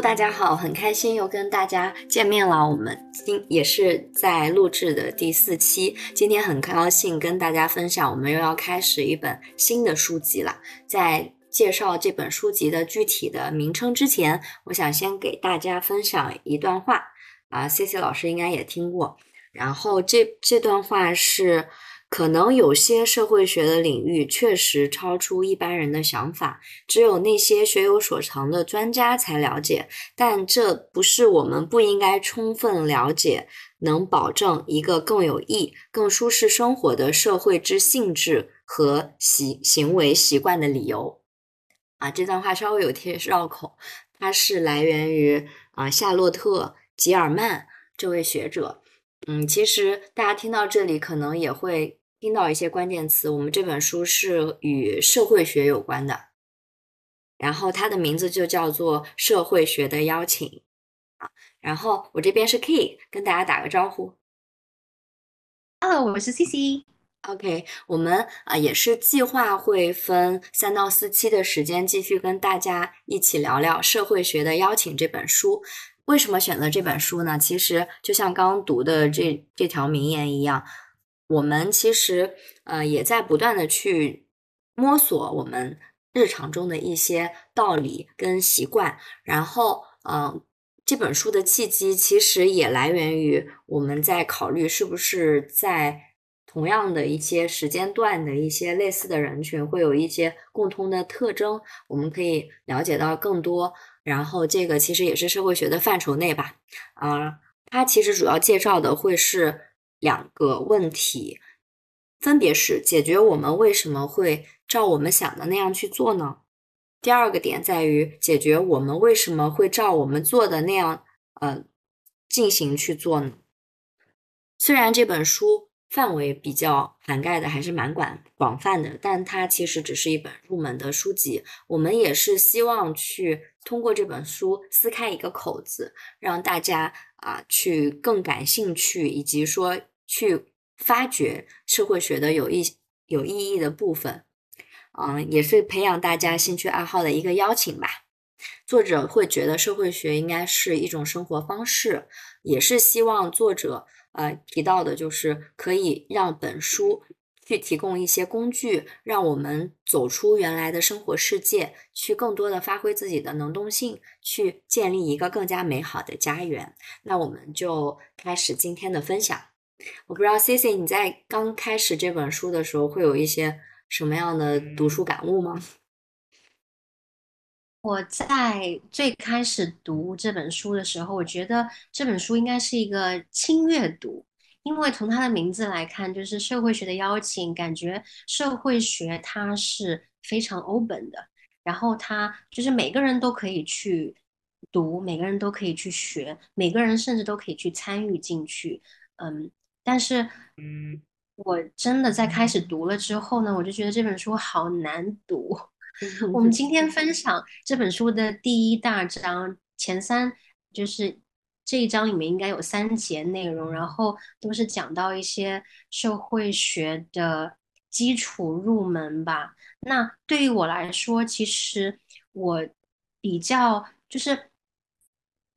大家好，很开心又跟大家见面了。我们今也是在录制的第四期，今天很高兴跟大家分享，我们又要开始一本新的书籍了。在介绍这本书籍的具体的名称之前，我想先给大家分享一段话啊，C C 老师应该也听过。然后这这段话是。可能有些社会学的领域确实超出一般人的想法，只有那些学有所长的专家才了解。但这不是我们不应该充分了解，能保证一个更有益、更舒适生活的社会之性质和习行为习惯的理由。啊，这段话稍微有些绕口，它是来源于啊夏洛特·吉尔曼这位学者。嗯，其实大家听到这里可能也会。听到一些关键词，我们这本书是与社会学有关的，然后它的名字就叫做《社会学的邀请》啊。然后我这边是 Key，跟大家打个招呼。Hello，我是 CC。OK，我们啊也是计划会分三到四期的时间，继续跟大家一起聊聊《社会学的邀请》这本书。为什么选择这本书呢？其实就像刚刚读的这这条名言一样。我们其实呃也在不断的去摸索我们日常中的一些道理跟习惯，然后嗯这本书的契机其实也来源于我们在考虑是不是在同样的一些时间段的一些类似的人群会有一些共通的特征，我们可以了解到更多。然后这个其实也是社会学的范畴内吧，啊，它其实主要介绍的会是。两个问题，分别是解决我们为什么会照我们想的那样去做呢？第二个点在于解决我们为什么会照我们做的那样呃进行去做呢？虽然这本书范围比较涵盖的还是蛮广广泛的，但它其实只是一本入门的书籍。我们也是希望去通过这本书撕开一个口子，让大家啊去更感兴趣，以及说。去发掘社会学的有意有意义的部分，嗯，也是培养大家兴趣爱好的一个邀请吧。作者会觉得社会学应该是一种生活方式，也是希望作者呃提到的，就是可以让本书去提供一些工具，让我们走出原来的生活世界，去更多的发挥自己的能动性，去建立一个更加美好的家园。那我们就开始今天的分享。我不知道 C C 你在刚开始这本书的时候会有一些什么样的读书感悟吗？我在最开始读这本书的时候，我觉得这本书应该是一个轻阅读，因为从它的名字来看，就是社会学的邀请，感觉社会学它是非常 open 的，然后它就是每个人都可以去读，每个人都可以去学，每个人甚至都可以去参与进去，嗯。但是，嗯，我真的在开始读了之后呢，我就觉得这本书好难读。我们今天分享这本书的第一大章前三，就是这一章里面应该有三节内容，然后都是讲到一些社会学的基础入门吧。那对于我来说，其实我比较就是。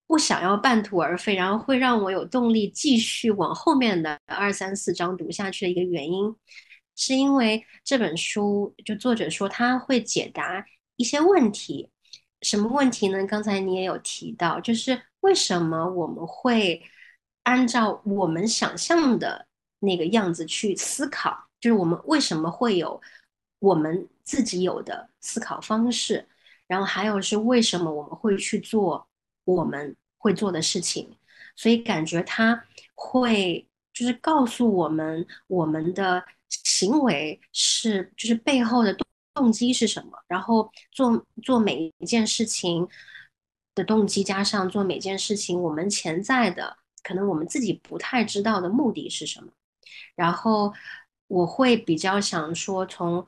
不想要半途而废，然后会让我有动力继续往后面的二三四章读下去的一个原因，是因为这本书就作者说他会解答一些问题，什么问题呢？刚才你也有提到，就是为什么我们会按照我们想象的那个样子去思考，就是我们为什么会有我们自己有的思考方式，然后还有是为什么我们会去做我们。会做的事情，所以感觉他会就是告诉我们，我们的行为是就是背后的动动机是什么，然后做做每一件事情的动机，加上做每件事情我们潜在的可能我们自己不太知道的目的是什么。然后我会比较想说，从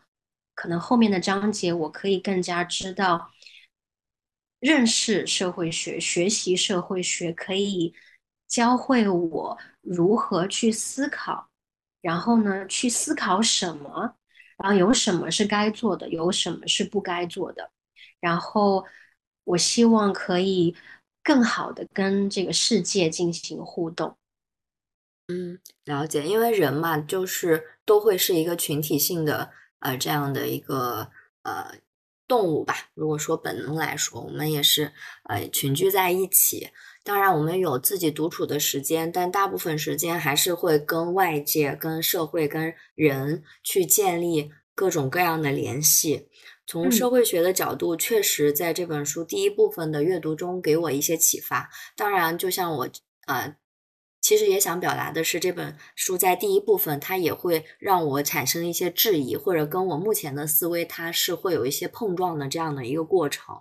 可能后面的章节，我可以更加知道。认识社会学，学习社会学，可以教会我如何去思考，然后呢，去思考什么，然后有什么是该做的，有什么是不该做的，然后我希望可以更好的跟这个世界进行互动。嗯，了解，因为人嘛，就是都会是一个群体性的呃这样的一个呃动物吧。如果说本能来说，我们也是呃群居在一起。当然，我们有自己独处的时间，但大部分时间还是会跟外界、跟社会、跟人去建立各种各样的联系。从社会学的角度，确实在这本书第一部分的阅读中给我一些启发。当然，就像我呃。其实也想表达的是，这本书在第一部分，它也会让我产生一些质疑，或者跟我目前的思维，它是会有一些碰撞的这样的一个过程。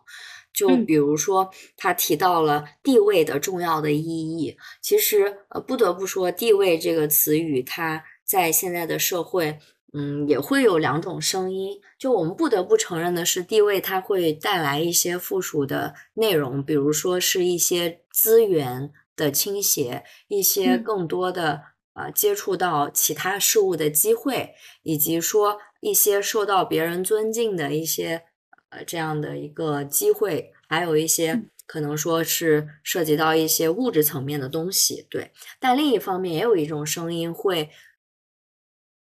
就比如说，他提到了地位的重要的意义。其实，呃，不得不说，地位这个词语，它在现在的社会，嗯，也会有两种声音。就我们不得不承认的是，地位它会带来一些附属的内容，比如说是一些资源。的倾斜，一些更多的呃接触到其他事物的机会，以及说一些受到别人尊敬的一些呃这样的一个机会，还有一些可能说是涉及到一些物质层面的东西，对。但另一方面，也有一种声音会，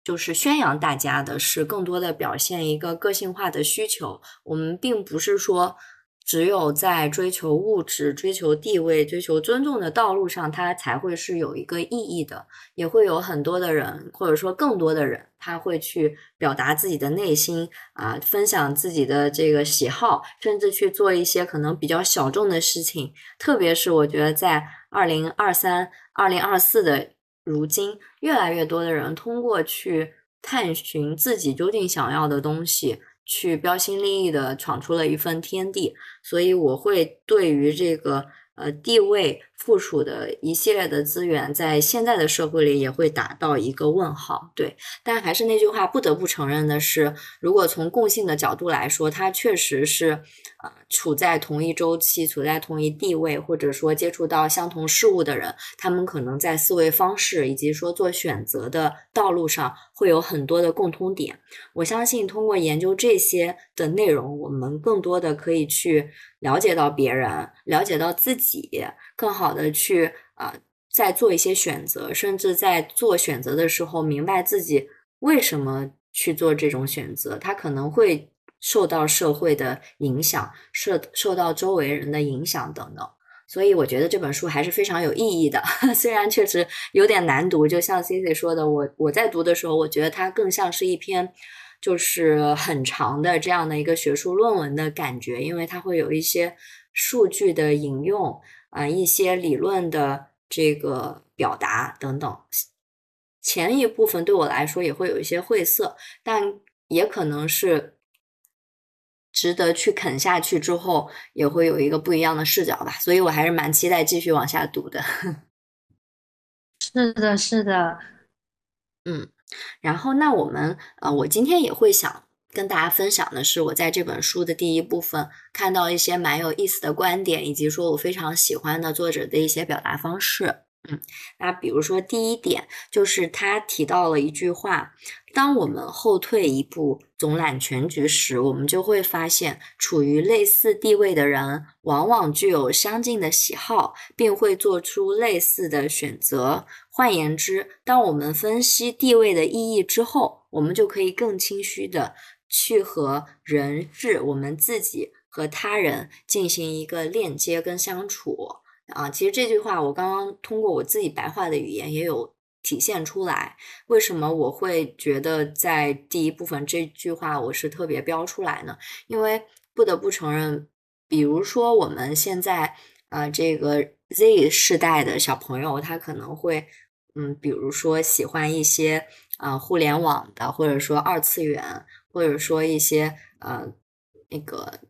就是宣扬大家的是更多的表现一个个性化的需求。我们并不是说。只有在追求物质、追求地位、追求尊重的道路上，它才会是有一个意义的。也会有很多的人，或者说更多的人，他会去表达自己的内心啊，分享自己的这个喜好，甚至去做一些可能比较小众的事情。特别是我觉得，在二零二三、二零二四的如今，越来越多的人通过去探寻自己究竟想要的东西。去标新立异的闯出了一份天地，所以我会对于这个呃地位附属的一系列的资源，在现在的社会里也会打到一个问号。对，但还是那句话，不得不承认的是，如果从共性的角度来说，它确实是。啊，处在同一周期、处在同一地位，或者说接触到相同事物的人，他们可能在思维方式以及说做选择的道路上会有很多的共通点。我相信通过研究这些的内容，我们更多的可以去了解到别人，了解到自己，更好的去啊，再做一些选择，甚至在做选择的时候，明白自己为什么去做这种选择，他可能会。受到社会的影响，受受到周围人的影响等等，所以我觉得这本书还是非常有意义的。虽然确实有点难读，就像 C C 说的，我我在读的时候，我觉得它更像是一篇就是很长的这样的一个学术论文的感觉，因为它会有一些数据的引用啊，一些理论的这个表达等等。前一部分对我来说也会有一些晦涩，但也可能是。值得去啃下去之后，也会有一个不一样的视角吧，所以我还是蛮期待继续往下读的。是的，是的，嗯，然后那我们呃，我今天也会想跟大家分享的是，我在这本书的第一部分看到一些蛮有意思的观点，以及说我非常喜欢的作者的一些表达方式。嗯，那比如说第一点就是他提到了一句话。当我们后退一步，总揽全局时，我们就会发现，处于类似地位的人往往具有相近的喜好，并会做出类似的选择。换言之，当我们分析地位的意义之后，我们就可以更清晰的去和人事、我们自己和他人进行一个链接跟相处。啊，其实这句话我刚刚通过我自己白话的语言也有。体现出来，为什么我会觉得在第一部分这句话我是特别标出来呢？因为不得不承认，比如说我们现在呃这个 Z 世代的小朋友，他可能会嗯，比如说喜欢一些呃互联网的，或者说二次元，或者说一些呃那个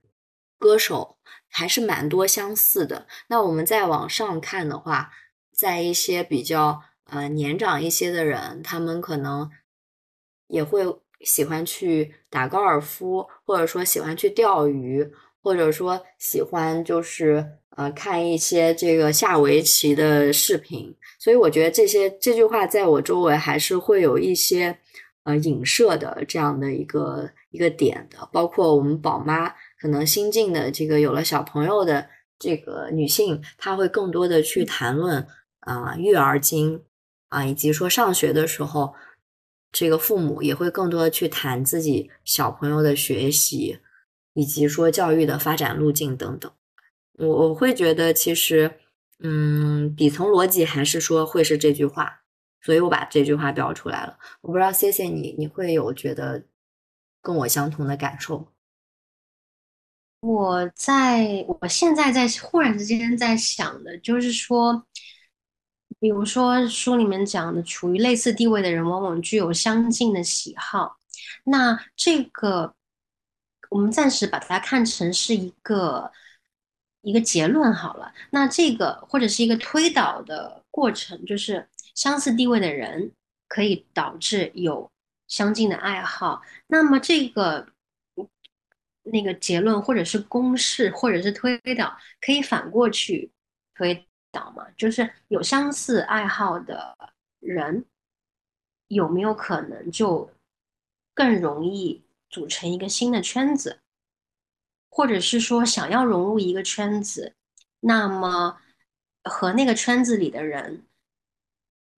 歌手，还是蛮多相似的。那我们再往上看的话，在一些比较。呃，年长一些的人，他们可能也会喜欢去打高尔夫，或者说喜欢去钓鱼，或者说喜欢就是呃看一些这个下围棋的视频。所以我觉得这些这句话在我周围还是会有一些呃影射的这样的一个一个点的。包括我们宝妈可能新进的这个有了小朋友的这个女性，她会更多的去谈论啊育儿经啊，以及说上学的时候，这个父母也会更多的去谈自己小朋友的学习，以及说教育的发展路径等等。我我会觉得其实，嗯，底层逻辑还是说会是这句话，所以我把这句话标出来了。我不知道谢谢你你会有觉得跟我相同的感受？我在我现在在忽然之间在想的，就是说，比如说书里面讲的，处于类似地位的人往往具有相近的喜好。那这个我们暂时把它看成是一个一个结论好了。那这个或者是一个推导的过程，就是相似地位的人可以导致有相近的爱好。那么这个。那个结论，或者是公式，或者是推导，可以反过去推导嘛？就是有相似爱好的人，有没有可能就更容易组成一个新的圈子？或者是说，想要融入一个圈子，那么和那个圈子里的人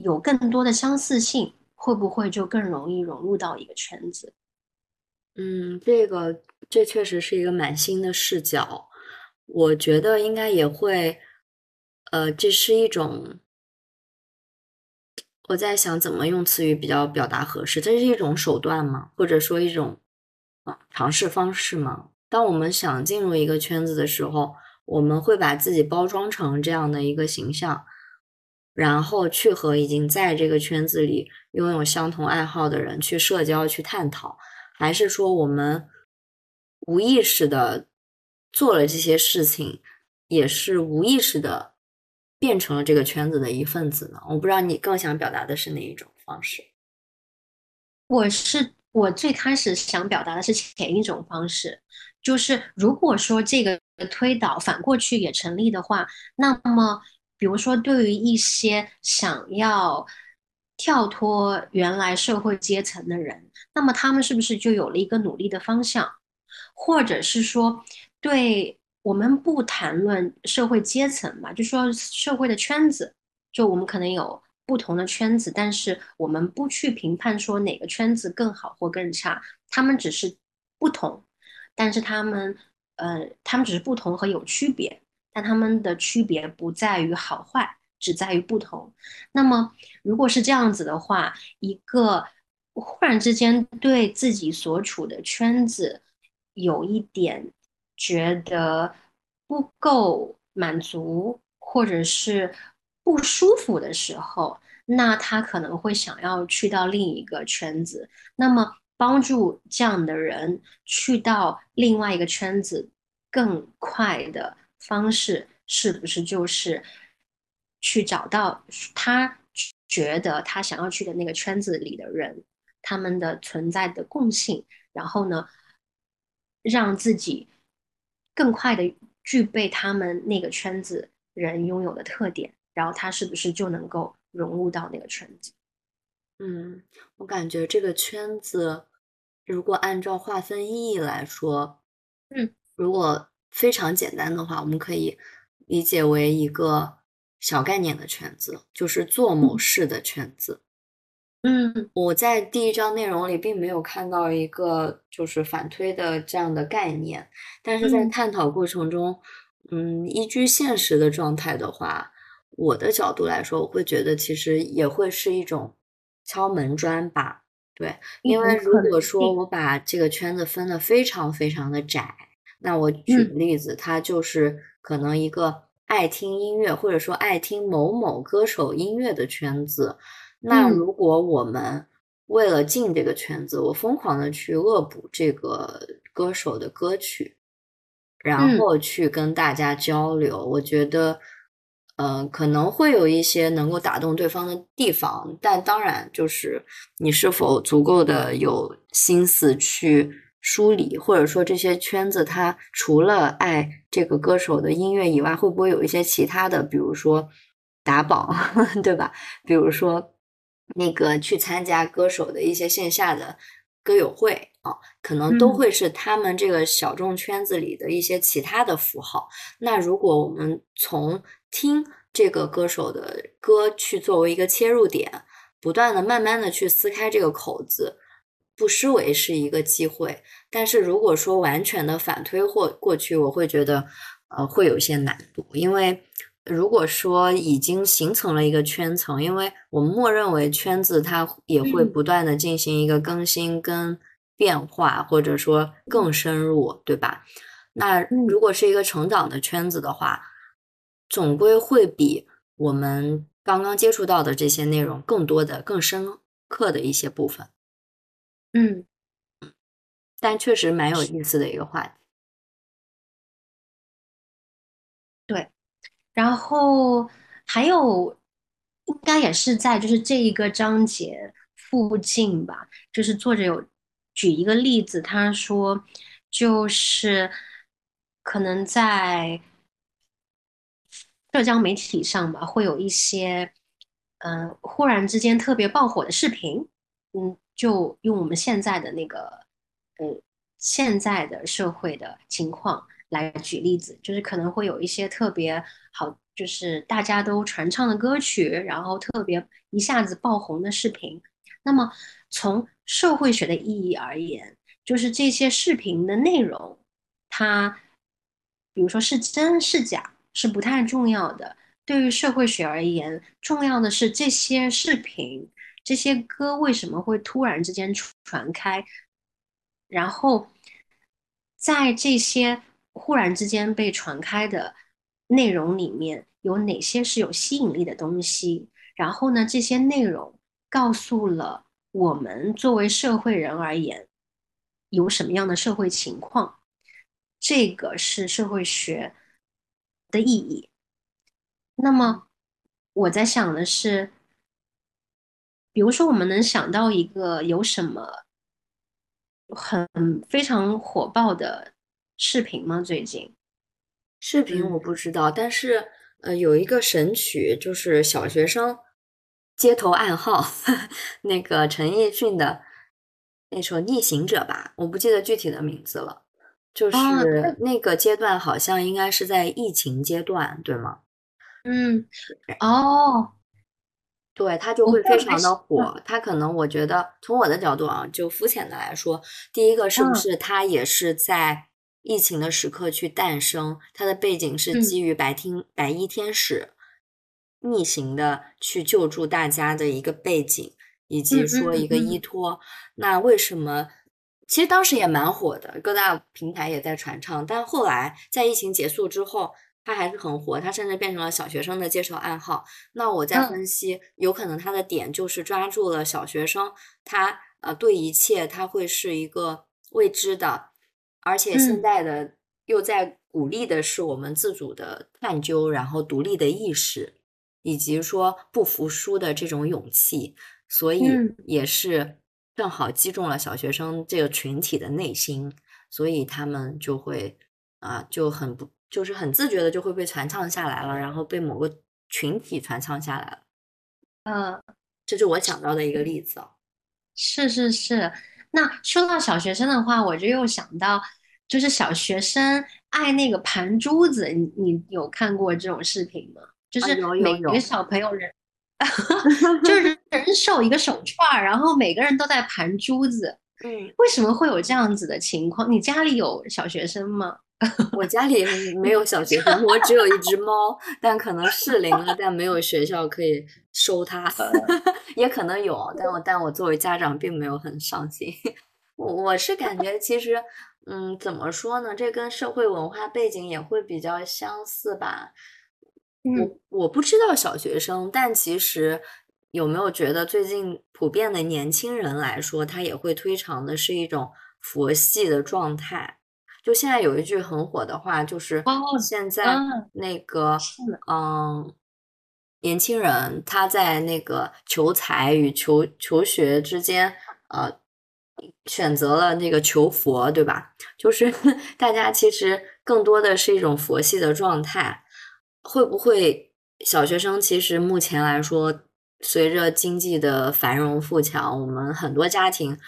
有更多的相似性，会不会就更容易融入到一个圈子？嗯，这个这确实是一个蛮新的视角。我觉得应该也会，呃，这是一种，我在想怎么用词语比较表达合适。这是一种手段吗？或者说一种啊尝试方式吗？当我们想进入一个圈子的时候，我们会把自己包装成这样的一个形象，然后去和已经在这个圈子里拥有相同爱好的人去社交、去探讨。还是说我们无意识的做了这些事情，也是无意识的变成了这个圈子的一份子呢？我不知道你更想表达的是哪一种方式。我是我最开始想表达的是前一种方式，就是如果说这个推导反过去也成立的话，那么比如说对于一些想要跳脱原来社会阶层的人。那么他们是不是就有了一个努力的方向，或者是说，对我们不谈论社会阶层吧，就说社会的圈子，就我们可能有不同的圈子，但是我们不去评判说哪个圈子更好或更差，他们只是不同，但是他们，呃，他们只是不同和有区别，但他们的区别不在于好坏，只在于不同。那么如果是这样子的话，一个。忽然之间对自己所处的圈子有一点觉得不够满足，或者是不舒服的时候，那他可能会想要去到另一个圈子。那么，帮助这样的人去到另外一个圈子更快的方式，是不是就是去找到他觉得他想要去的那个圈子里的人？他们的存在的共性，然后呢，让自己更快的具备他们那个圈子人拥有的特点，然后他是不是就能够融入到那个圈子？嗯，我感觉这个圈子，如果按照划分意义来说，嗯，如果非常简单的话，我们可以理解为一个小概念的圈子，就是做某事的圈子。嗯，我在第一章内容里并没有看到一个就是反推的这样的概念，但是在探讨过程中，嗯，依据现实的状态的话，我的角度来说，我会觉得其实也会是一种敲门砖吧。对，因为如果说我把这个圈子分的非常非常的窄，那我举个例子，它就是可能一个爱听音乐或者说爱听某某歌手音乐的圈子。那如果我们为了进这个圈子，我疯狂的去恶补这个歌手的歌曲，然后去跟大家交流，我觉得，呃，可能会有一些能够打动对方的地方，但当然就是你是否足够的有心思去梳理，或者说这些圈子它除了爱这个歌手的音乐以外，会不会有一些其他的，比如说打榜，对吧？比如说。那个去参加歌手的一些线下的歌友会啊，可能都会是他们这个小众圈子里的一些其他的符号。那如果我们从听这个歌手的歌去作为一个切入点，不断的、慢慢的去撕开这个口子，不失为是一个机会。但是如果说完全的反推或过去，我会觉得呃会有一些难度，因为。如果说已经形成了一个圈层，因为我们默认为圈子它也会不断的进行一个更新跟变化，或者说更深入，对吧？那如果是一个成长的圈子的话，总归会比我们刚刚接触到的这些内容更多的、更深刻的一些部分。嗯，但确实蛮有意思的一个话题。对。然后还有，应该也是在就是这一个章节附近吧。就是作者有举一个例子，他说，就是可能在社交媒体上吧，会有一些嗯，忽然之间特别爆火的视频。嗯，就用我们现在的那个呃，现在的社会的情况。来举例子，就是可能会有一些特别好，就是大家都传唱的歌曲，然后特别一下子爆红的视频。那么从社会学的意义而言，就是这些视频的内容，它比如说是真是假是不太重要的。对于社会学而言，重要的是这些视频、这些歌为什么会突然之间传开，然后在这些。忽然之间被传开的内容里面有哪些是有吸引力的东西？然后呢，这些内容告诉了我们作为社会人而言有什么样的社会情况？这个是社会学的意义。那么我在想的是，比如说我们能想到一个有什么很非常火爆的？视频吗？最近视频我不知道，但是呃，有一个神曲，就是小学生街头暗号，那个陈奕迅的那首《逆行者》吧，我不记得具体的名字了。就是那个阶段，好像应该是在疫情阶段，对吗？嗯，哦，对，它就会非常的火。它可能我觉得，从我的角度啊，就肤浅的来说，第一个是不是它也是在。疫情的时刻去诞生，它的背景是基于白天白衣天使逆行的去救助大家的一个背景，以及说一个依托。那为什么？其实当时也蛮火的，各大平台也在传唱。但后来在疫情结束之后，它还是很火，他甚至变成了小学生的接受暗号。那我在分析，有可能他的点就是抓住了小学生，他呃对一切他会是一个未知的。而且现在的又在鼓励的是我们自主的探究，然后独立的意识，以及说不服输的这种勇气，所以也是正好击中了小学生这个群体的内心，所以他们就会啊就很不就是很自觉的就会被传唱下来了，然后被某个群体传唱下来了。嗯，这是我想到的一个例子哦。是是是。那说到小学生的话，我就又想到，就是小学生爱那个盘珠子，你你有看过这种视频吗？就是每个小朋友人，啊就是人手一个手串，然后每个人都在盘珠子。嗯，为什么会有这样子的情况？你家里有小学生吗？我家里没有小学生，我只有一只猫，但可能适龄了，但没有学校可以收它，也可能有，但我但我作为家长并没有很上心。我我是感觉其实，嗯，怎么说呢？这跟社会文化背景也会比较相似吧。我我不知道小学生，但其实有没有觉得最近普遍的年轻人来说，他也会推崇的是一种佛系的状态。就现在有一句很火的话，就是现在那个嗯，年轻人他在那个求财与求求学之间，呃，选择了那个求佛，对吧？就是 大家其实更多的是一种佛系的状态。会不会小学生其实目前来说，随着经济的繁荣富强，我们很多家庭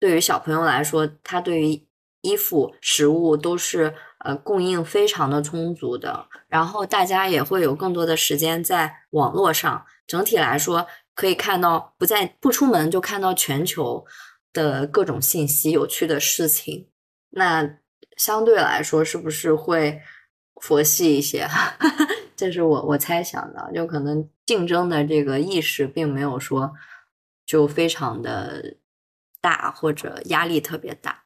对于小朋友来说，他对于衣服、食物都是呃供应非常的充足的，然后大家也会有更多的时间在网络上。整体来说，可以看到不在不出门就看到全球的各种信息、有趣的事情。那相对来说，是不是会佛系一些？这是我我猜想的，就可能竞争的这个意识并没有说就非常的大，或者压力特别大。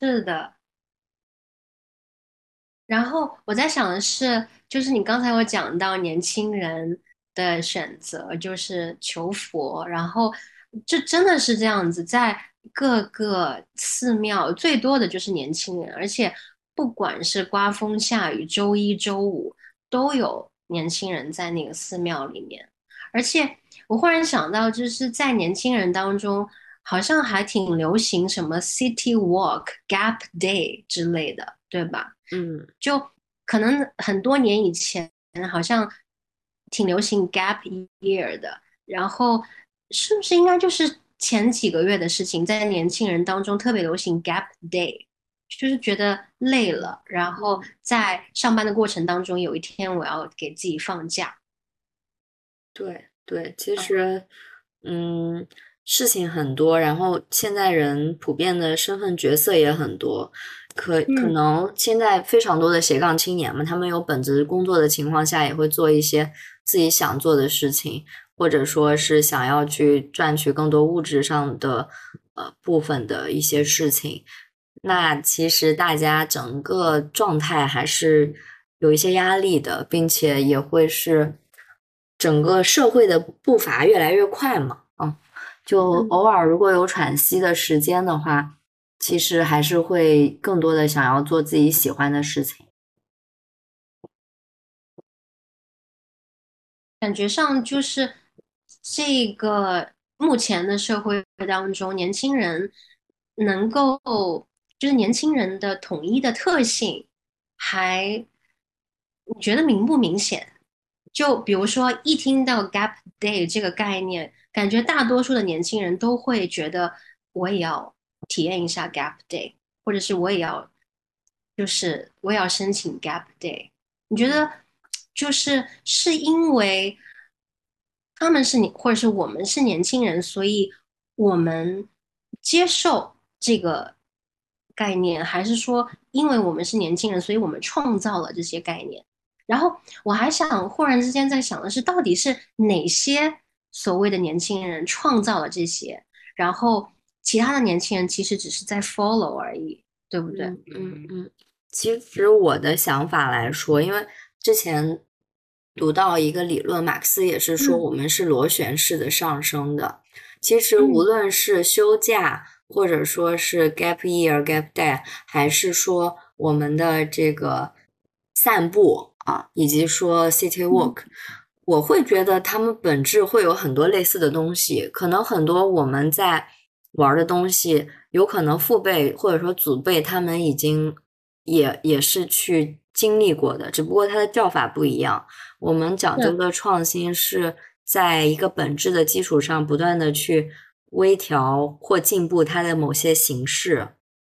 是的。然后我在想的是，就是你刚才有讲到年轻人的选择，就是求佛，然后这真的是这样子，在各个寺庙最多的就是年轻人，而且。不管是刮风下雨，周一周五都有年轻人在那个寺庙里面。而且我忽然想到，就是在年轻人当中，好像还挺流行什么 City Walk、Gap Day 之类的，对吧？嗯，就可能很多年以前，好像挺流行 Gap Year 的。然后是不是应该就是前几个月的事情，在年轻人当中特别流行 Gap Day？就是觉得累了，然后在上班的过程当中，有一天我要给自己放假。对对，其实，嗯，事情很多，然后现在人普遍的身份角色也很多，可可能现在非常多的斜杠青年嘛，他们有本职工作的情况下，也会做一些自己想做的事情，或者说是想要去赚取更多物质上的呃部分的一些事情。那其实大家整个状态还是有一些压力的，并且也会是整个社会的步伐越来越快嘛，嗯，就偶尔如果有喘息的时间的话，其实还是会更多的想要做自己喜欢的事情。感觉上就是这个目前的社会当中，年轻人能够。就是年轻人的统一的特性，还你觉得明不明显？就比如说，一听到 Gap Day 这个概念，感觉大多数的年轻人都会觉得我也要体验一下 Gap Day，或者是我也要，就是我也要申请 Gap Day。你觉得就是是因为他们是你，或者是我们是年轻人，所以我们接受这个？概念，还是说，因为我们是年轻人，所以我们创造了这些概念。然后我还想，忽然之间在想的是，到底是哪些所谓的年轻人创造了这些，然后其他的年轻人其实只是在 follow 而已，对不对？嗯嗯。其实我的想法来说，因为之前读到一个理论，马克思也是说，我们是螺旋式的上升的。其实无论是休假。或者说是 gap year、gap day，还是说我们的这个散步啊，以及说 city walk，我会觉得他们本质会有很多类似的东西。可能很多我们在玩的东西，有可能父辈或者说祖辈他们已经也也是去经历过的，只不过它的叫法不一样。我们讲究的创新是在一个本质的基础上不断的去。微调或进步它的某些形式，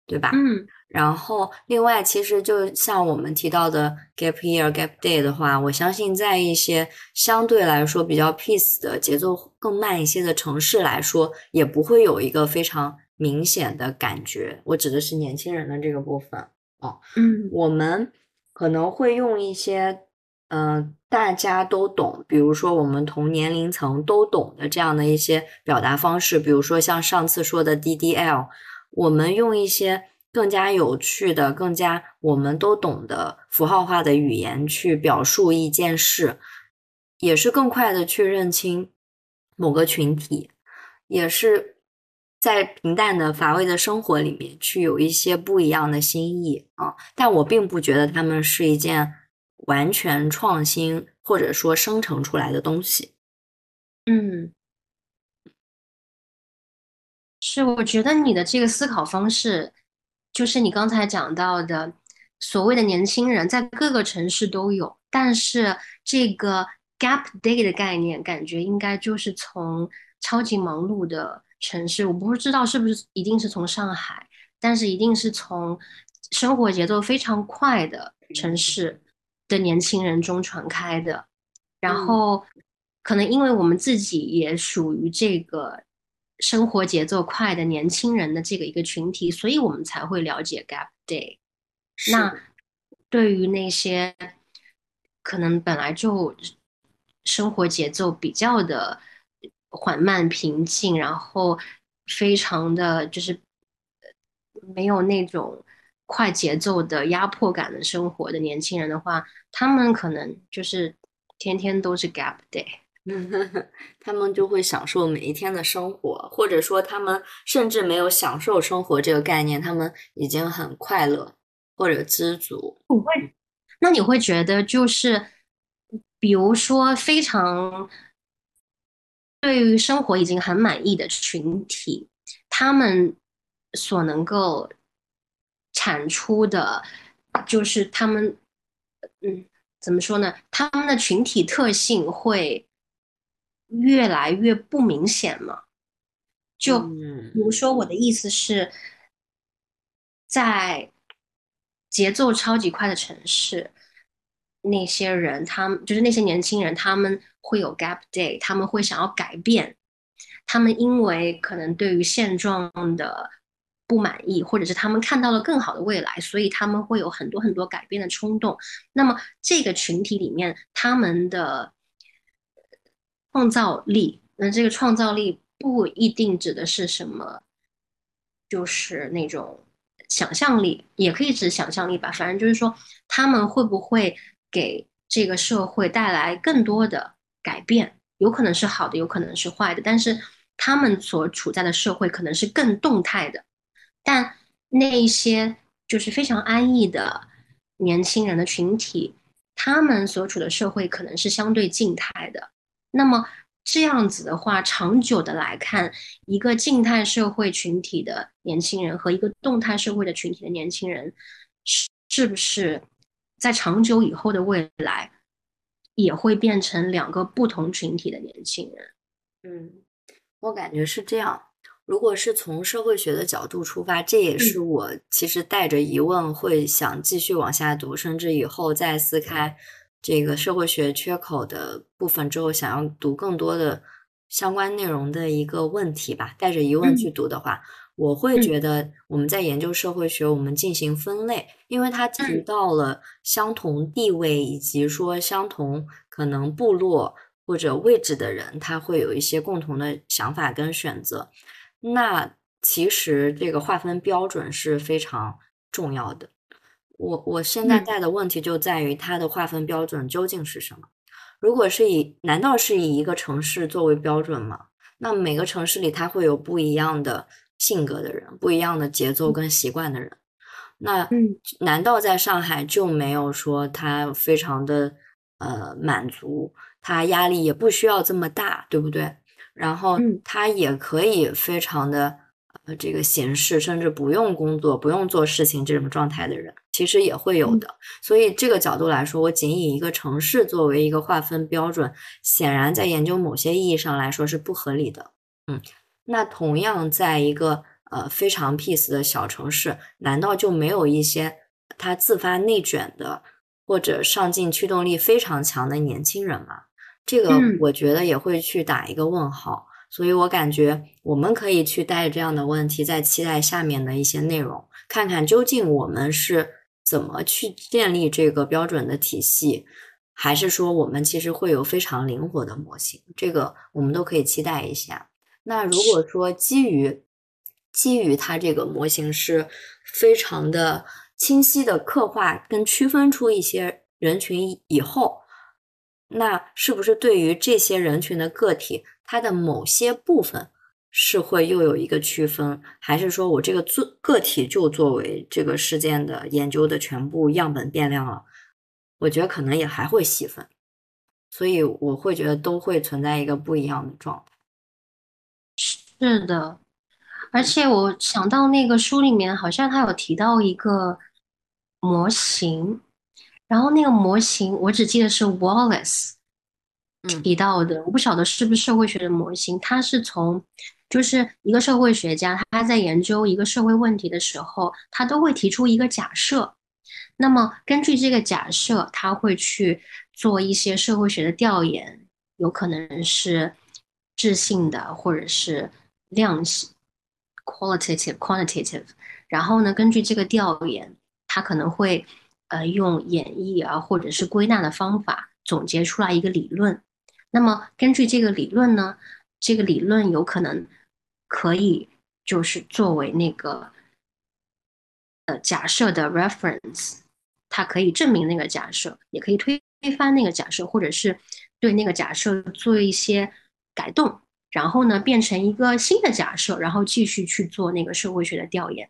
对吧？嗯。然后，另外，其实就像我们提到的 gap year、gap day 的话，我相信在一些相对来说比较 peace 的节奏更慢一些的城市来说，也不会有一个非常明显的感觉。我指的是年轻人的这个部分。哦，嗯，我们可能会用一些。嗯，大家都懂，比如说我们同年龄层都懂的这样的一些表达方式，比如说像上次说的 DDL，我们用一些更加有趣的、更加我们都懂的符号化的语言去表述一件事，也是更快的去认清某个群体，也是在平淡的乏味的生活里面去有一些不一样的心意啊。但我并不觉得他们是一件。完全创新或者说生成出来的东西，嗯，是我觉得你的这个思考方式，就是你刚才讲到的所谓的年轻人，在各个城市都有，但是这个 gap day 的概念，感觉应该就是从超级忙碌的城市，我不知道是不是一定是从上海，但是一定是从生活节奏非常快的城市的年轻人中传开的。然后，可能因为我们自己也属于这个生活节奏快的年轻人的这个一个群体，所以我们才会了解 Gap Day。那对于那些可能本来就生活节奏比较的缓慢平静，然后非常的就是没有那种快节奏的压迫感的生活的年轻人的话，他们可能就是天天都是 Gap Day，他们就会享受每一天的生活，或者说他们甚至没有享受生活这个概念，他们已经很快乐或者知足。你会？那你会觉得就是，比如说非常对于生活已经很满意的群体，他们所能够产出的，就是他们，嗯，怎么说呢？他们的群体特性会越来越不明显了？就比如说，我的意思是，在。节奏超级快的城市，那些人，他们就是那些年轻人，他们会有 gap day，他们会想要改变，他们因为可能对于现状的不满意，或者是他们看到了更好的未来，所以他们会有很多很多改变的冲动。那么这个群体里面，他们的创造力，那这个创造力不一定指的是什么，就是那种。想象力也可以指想象力吧，反正就是说，他们会不会给这个社会带来更多的改变？有可能是好的，有可能是坏的。但是他们所处在的社会可能是更动态的，但那一些就是非常安逸的年轻人的群体，他们所处的社会可能是相对静态的。那么。这样子的话，长久的来看，一个静态社会群体的年轻人和一个动态社会的群体的年轻人，是是不是在长久以后的未来，也会变成两个不同群体的年轻人？嗯，我感觉是这样。如果是从社会学的角度出发，这也是我其实带着疑问会想继续往下读，甚至以后再撕开。这个社会学缺口的部分之后，想要读更多的相关内容的一个问题吧。带着疑问去读的话，我会觉得我们在研究社会学，我们进行分类，因为它提到了相同地位以及说相同可能部落或者位置的人，他会有一些共同的想法跟选择。那其实这个划分标准是非常重要的。我我现在带的问题就在于它的划分标准究竟是什么？如果是以，难道是以一个城市作为标准吗？那每个城市里它会有不一样的性格的人，不一样的节奏跟习惯的人。那难道在上海就没有说他非常的呃满足，他压力也不需要这么大，对不对？然后他也可以非常的呃这个闲适，甚至不用工作、不用做事情这种状态的人。其实也会有的，所以这个角度来说，我仅以一个城市作为一个划分标准，显然在研究某些意义上来说是不合理的。嗯，那同样在一个呃非常 peace 的小城市，难道就没有一些他自发内卷的或者上进驱动力非常强的年轻人吗？这个我觉得也会去打一个问号。所以我感觉我们可以去带这样的问题，在期待下面的一些内容，看看究竟我们是。怎么去建立这个标准的体系？还是说我们其实会有非常灵活的模型？这个我们都可以期待一下。那如果说基于基于它这个模型是非常的清晰的刻画跟区分出一些人群以后，那是不是对于这些人群的个体，它的某些部分？是会又有一个区分，还是说我这个作个体就作为这个事件的研究的全部样本变量了？我觉得可能也还会细分，所以我会觉得都会存在一个不一样的状态。是的，而且我想到那个书里面好像他有提到一个模型，然后那个模型我只记得是 Wallace。提到的，我不晓得是不是社会学的模型，它是从就是一个社会学家他在研究一个社会问题的时候，他都会提出一个假设，那么根据这个假设，他会去做一些社会学的调研，有可能是质性的，或者是量性 （qualitative, quantitative）。然后呢，根据这个调研，他可能会呃用演绎啊，或者是归纳的方法总结出来一个理论。那么根据这个理论呢，这个理论有可能可以就是作为那个呃假设的 reference，它可以证明那个假设，也可以推推翻那个假设，或者是对那个假设做一些改动，然后呢变成一个新的假设，然后继续去做那个社会学的调研。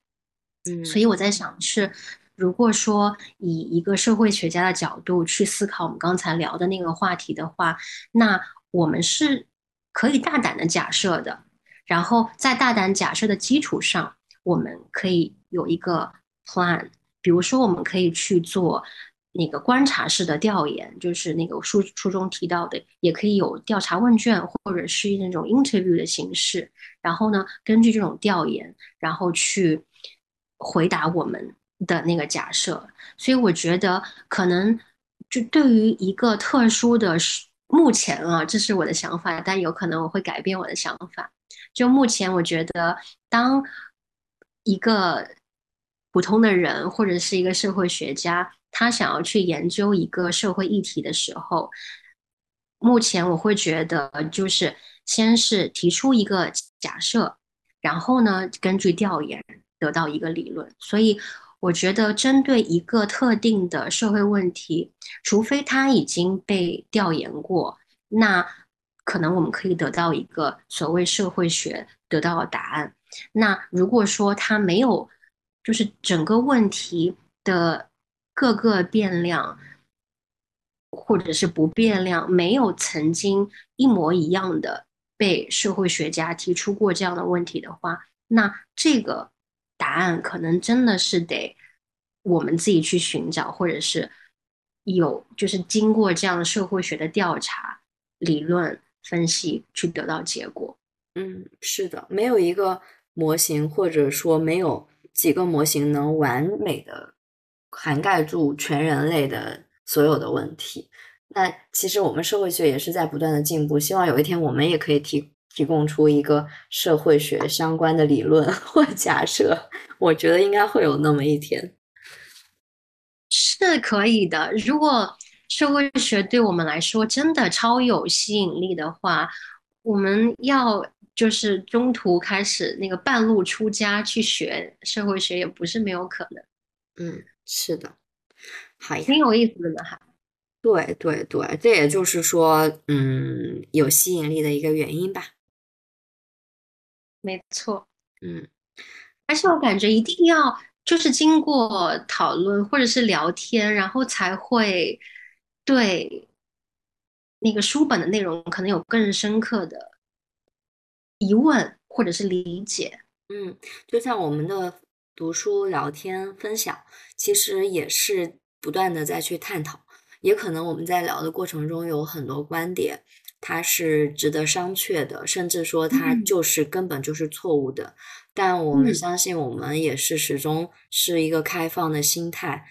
嗯，所以我在想是。如果说以一个社会学家的角度去思考我们刚才聊的那个话题的话，那我们是可以大胆的假设的，然后在大胆假设的基础上，我们可以有一个 plan。比如说，我们可以去做那个观察式的调研，就是那个书书中提到的，也可以有调查问卷或者是那种 interview 的形式。然后呢，根据这种调研，然后去回答我们。的那个假设，所以我觉得可能就对于一个特殊的目前啊，这是我的想法，但有可能我会改变我的想法。就目前，我觉得当一个普通的人或者是一个社会学家，他想要去研究一个社会议题的时候，目前我会觉得就是先是提出一个假设，然后呢，根据调研得到一个理论，所以。我觉得针对一个特定的社会问题，除非它已经被调研过，那可能我们可以得到一个所谓社会学得到的答案。那如果说它没有，就是整个问题的各个变量或者是不变量没有曾经一模一样的被社会学家提出过这样的问题的话，那这个。答案可能真的是得我们自己去寻找，或者是有就是经过这样社会学的调查、理论分析去得到结果。嗯，是的，没有一个模型，或者说没有几个模型能完美的涵盖住全人类的所有的问题。那其实我们社会学也是在不断的进步，希望有一天我们也可以提。提供出一个社会学相关的理论或假设，我觉得应该会有那么一天，是可以的。如果社会学对我们来说真的超有吸引力的话，我们要就是中途开始那个半路出家去学社会学，也不是没有可能。嗯，是的，好，挺有意思的哈。对对对，这也就是说，嗯，有吸引力的一个原因吧。没错，嗯，而且我感觉一定要就是经过讨论或者是聊天，然后才会对那个书本的内容可能有更深刻的疑问或者是理解。嗯，就像我们的读书聊天分享，其实也是不断的在去探讨，也可能我们在聊的过程中有很多观点。它是值得商榷的，甚至说它就是根本就是错误的。但我们相信，我们也是始终是一个开放的心态，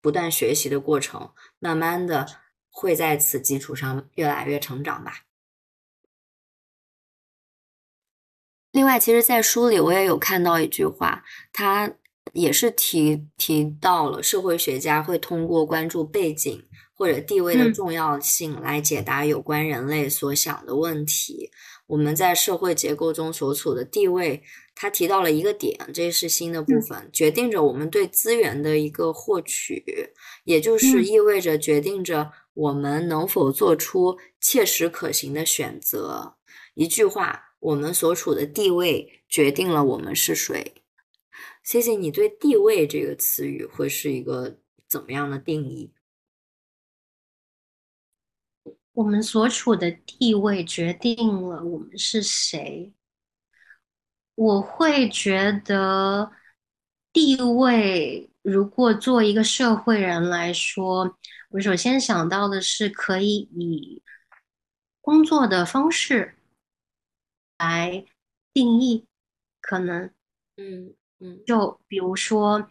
不断学习的过程，慢慢的会在此基础上越来越成长吧。另外，其实，在书里我也有看到一句话，它也是提提到了社会学家会通过关注背景。或者地位的重要性来解答有关人类所想的问题。我们在社会结构中所处的地位，他提到了一个点，这是新的部分，决定着我们对资源的一个获取，也就是意味着决定着我们能否做出切实可行的选择。一句话，我们所处的地位决定了我们是谁。谢谢你对“地位”这个词语会是一个怎么样的定义？我们所处的地位决定了我们是谁。我会觉得，地位如果做一个社会人来说，我首先想到的是可以以工作的方式来定义，可能，嗯嗯，就比如说，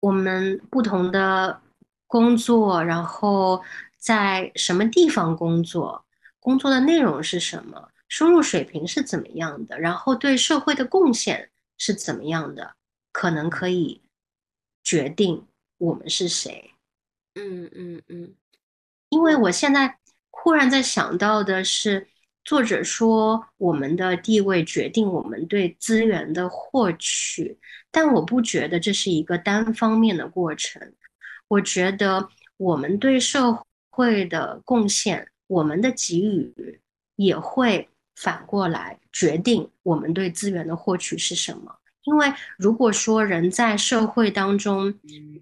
我们不同的工作，然后在什么地方工作，工作的内容是什么，收入水平是怎么样的，然后对社会的贡献是怎么样的，可能可以决定我们是谁。嗯嗯嗯，因为我现在忽然在想到的是，作者说我们的地位决定我们对资源的获取，但我不觉得这是一个单方面的过程。我觉得我们对社会的贡献，我们的给予，也会反过来决定我们对资源的获取是什么。因为如果说人在社会当中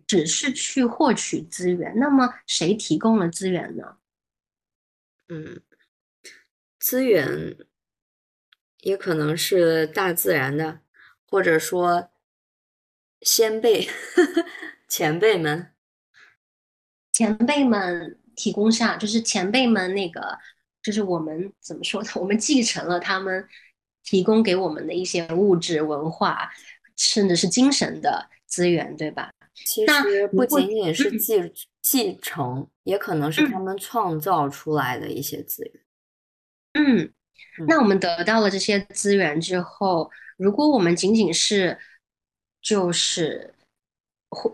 只是去获取资源，那么谁提供了资源呢？嗯，资源也可能是大自然的，或者说先辈、前辈们、前辈们提供下，就是前辈们那个，就是我们怎么说呢？我们继承了他们。提供给我们的一些物质、文化，甚至是精神的资源，对吧？其实不仅仅是继继承，也可能是他们创造出来的一些资源。嗯，那我们得到了这些资源之后，如果我们仅仅是就是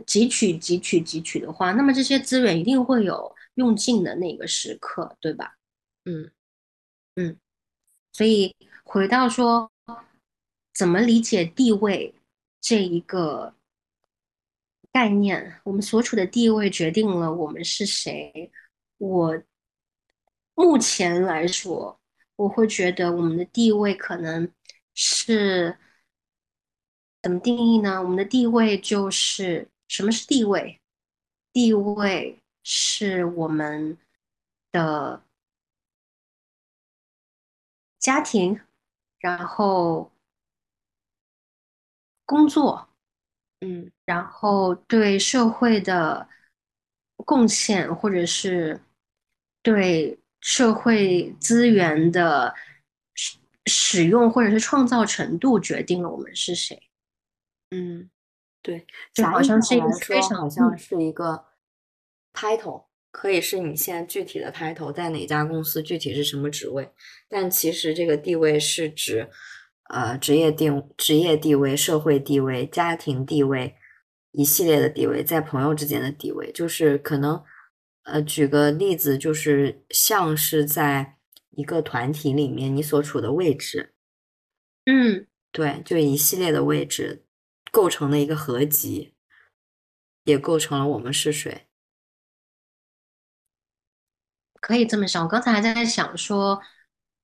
汲取、汲取、汲取的话，那么这些资源一定会有用尽的那个时刻，对吧？嗯嗯，所以。回到说，怎么理解地位这一个概念？我们所处的地位决定了我们是谁。我目前来说，我会觉得我们的地位可能是怎么定义呢？我们的地位就是什么是地位？地位是我们的家庭。然后工作，嗯，然后对社会的贡献，或者是对社会资源的使使用，或者是创造程度，决定了我们是谁。嗯，对，就好像是一个非常好像是一个 title。可以是你现在具体的 title 在哪家公司，具体是什么职位，但其实这个地位是指，呃，职业定职业地位、社会地位、家庭地位一系列的地位，在朋友之间的地位，就是可能，呃，举个例子，就是像是在一个团体里面你所处的位置，嗯，对，就一系列的位置构成的一个合集，也构成了我们是谁。可以这么想，我刚才还在想说，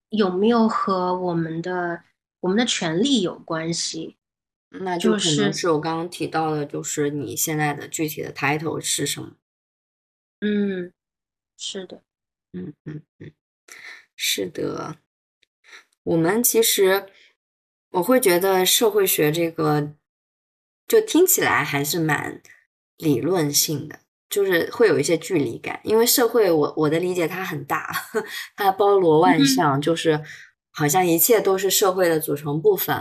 有没有和我们的我们的权利有关系？那就可能是我刚刚提到的，就是你现在的具体的 title 是什么？嗯，是的，嗯嗯嗯，是的。我们其实我会觉得社会学这个，就听起来还是蛮理论性的。就是会有一些距离感，因为社会，我我的理解它很大，它包罗万象，就是好像一切都是社会的组成部分。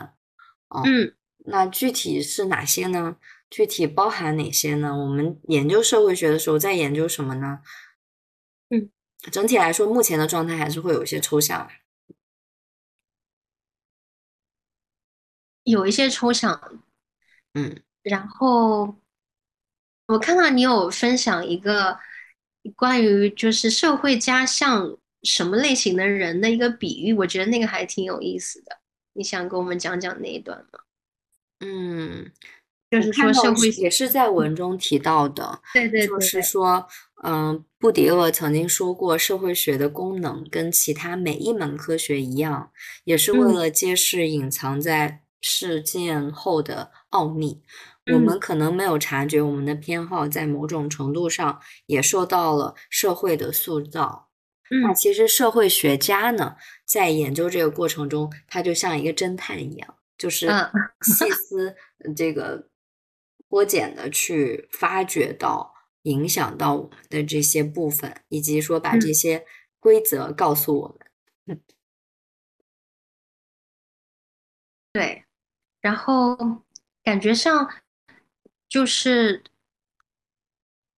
嗯，那具体是哪些呢？具体包含哪些呢？我们研究社会学的时候在研究什么呢？嗯，整体来说，目前的状态还是会有一些抽象，有一些抽象。嗯，然后。我看到你有分享一个关于就是社会家像什么类型的人的一个比喻，我觉得那个还挺有意思的。你想跟我们讲讲那一段吗？嗯，就是说社会也是在文中提到的。对对，就是说，嗯，布迪厄曾经说过，社会学的功能跟其他每一门科学一样，也是为了揭示隐藏在事件后的奥秘。我们可能没有察觉，我们的偏好在某种程度上也受到了社会的塑造。那其实社会学家呢，在研究这个过程中，他就像一个侦探一样，就是细 思这个剥茧的去发掘到影响到我们的这些部分，以及说把这些规则告诉我们。对，然后感觉上就是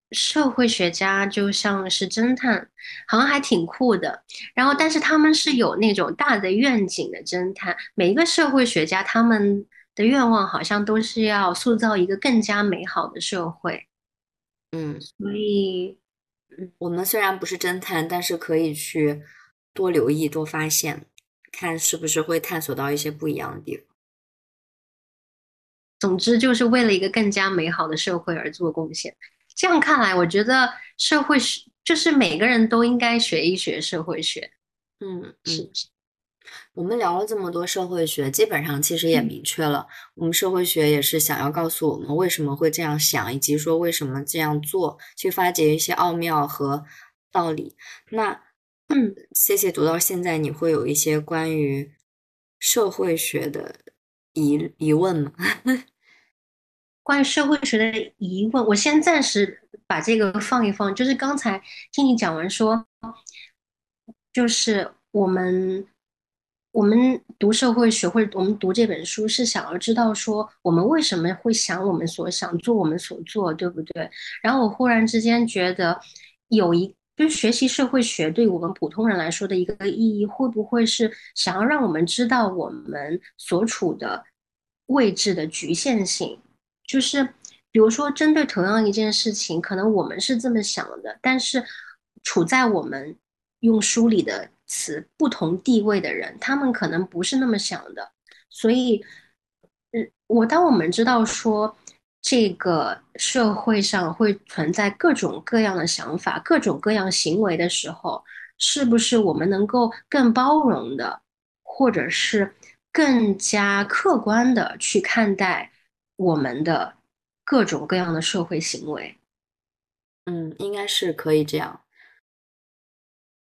社会学家就像是侦探，好像还挺酷的。然后，但是他们是有那种大的愿景的侦探。每一个社会学家他们的愿望好像都是要塑造一个更加美好的社会。嗯，所以，嗯我们虽然不是侦探，但是可以去多留意、多发现，看是不是会探索到一些不一样的地方。总之，就是为了一个更加美好的社会而做贡献。这样看来，我觉得社会学就是每个人都应该学一学社会学。嗯，是。我们聊了这么多社会学，基本上其实也明确了，我们社会学也是想要告诉我们为什么会这样想，以及说为什么这样做，去发掘一些奥妙和道理。那，嗯，谢谢读到现在，你会有一些关于社会学的疑疑问吗？关于社会学的疑问，我先暂时把这个放一放。就是刚才听你讲完说，就是我们。我们读社会学，或者我们读这本书，是想要知道说我们为什么会想我们所想，做我们所做，对不对？然后我忽然之间觉得，有一就是学习社会学对我们普通人来说的一个意义，会不会是想要让我们知道我们所处的位置的局限性？就是比如说，针对同样一件事情，可能我们是这么想的，但是处在我们用书里的。词不同地位的人，他们可能不是那么想的，所以，嗯，我当我们知道说这个社会上会存在各种各样的想法、各种各样行为的时候，是不是我们能够更包容的，或者是更加客观的去看待我们的各种各样的社会行为？嗯，应该是可以这样。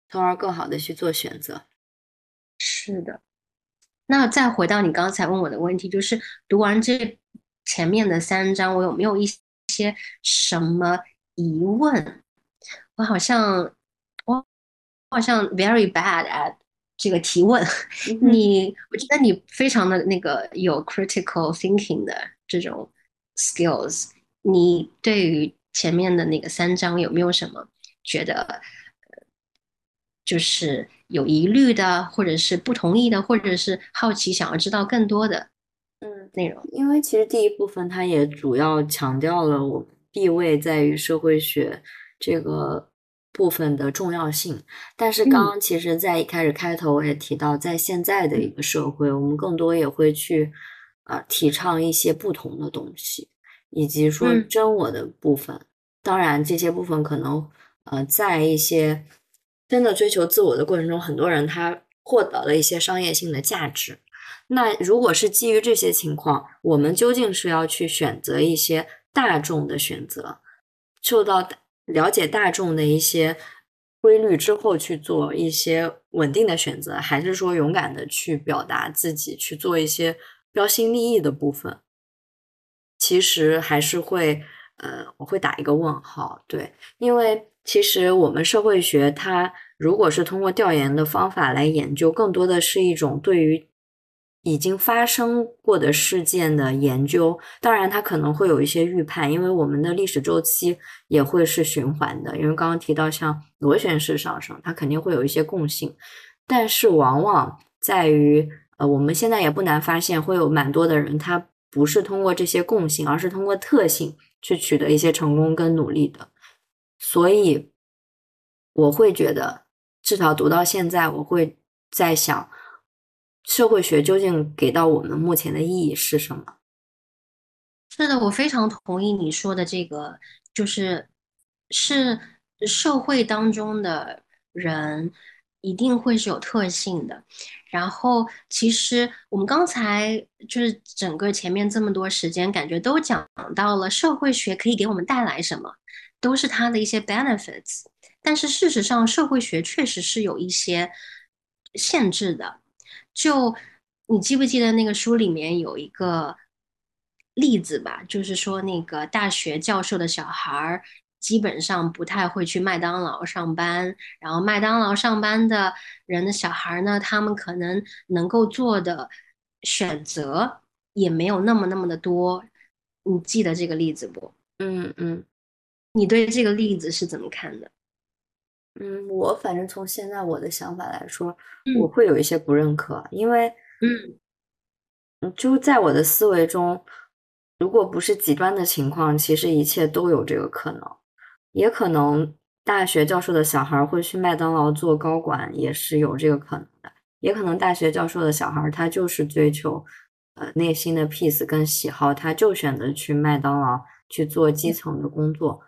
从而更好的去做选择。是的，那再回到你刚才问我的问题，就是读完这前面的三章，我有没有一些什么疑问？我好像我好像 very bad at 这个提问。你，我觉得你非常的那个有 critical thinking 的这种 skills。你对于前面的那个三章有没有什么觉得？就是有疑虑的，或者是不同意的，或者是好奇想要知道更多的嗯内容。因为其实第一部分它也主要强调了我地位在于社会学这个部分的重要性。但是刚刚其实在一开始开头我也提到，在现在的一个社会，我们更多也会去啊提倡一些不同的东西，以及说真我的部分。当然这些部分可能呃在一些。真的追求自我的过程中，很多人他获得了一些商业性的价值。那如果是基于这些情况，我们究竟是要去选择一些大众的选择，受到了解大众的一些规律之后去做一些稳定的选择，还是说勇敢的去表达自己，去做一些标新立异的部分？其实还是会，呃，我会打一个问号。对，因为。其实我们社会学，它如果是通过调研的方法来研究，更多的是一种对于已经发生过的事件的研究。当然，它可能会有一些预判，因为我们的历史周期也会是循环的。因为刚刚提到像螺旋式上升，它肯定会有一些共性，但是往往在于，呃，我们现在也不难发现，会有蛮多的人，他不是通过这些共性，而是通过特性去取得一些成功跟努力的。所以，我会觉得，至少读到现在，我会在想，社会学究竟给到我们目前的意义是什么？是的，我非常同意你说的这个，就是是社会当中的人一定会是有特性的。然后，其实我们刚才就是整个前面这么多时间，感觉都讲到了社会学可以给我们带来什么。都是它的一些 benefits，但是事实上，社会学确实是有一些限制的。就你记不记得那个书里面有一个例子吧？就是说那个大学教授的小孩儿基本上不太会去麦当劳上班，然后麦当劳上班的人的小孩呢，他们可能能够做的选择也没有那么那么的多。你记得这个例子不？嗯嗯，你对这个例子是怎么看的？嗯，我反正从现在我的想法来说，我会有一些不认可，因为嗯，就在我的思维中，如果不是极端的情况，其实一切都有这个可能。也可能大学教授的小孩会去麦当劳做高管，也是有这个可能的。也可能大学教授的小孩他就是追求呃内心的 peace 跟喜好，他就选择去麦当劳去做基层的工作。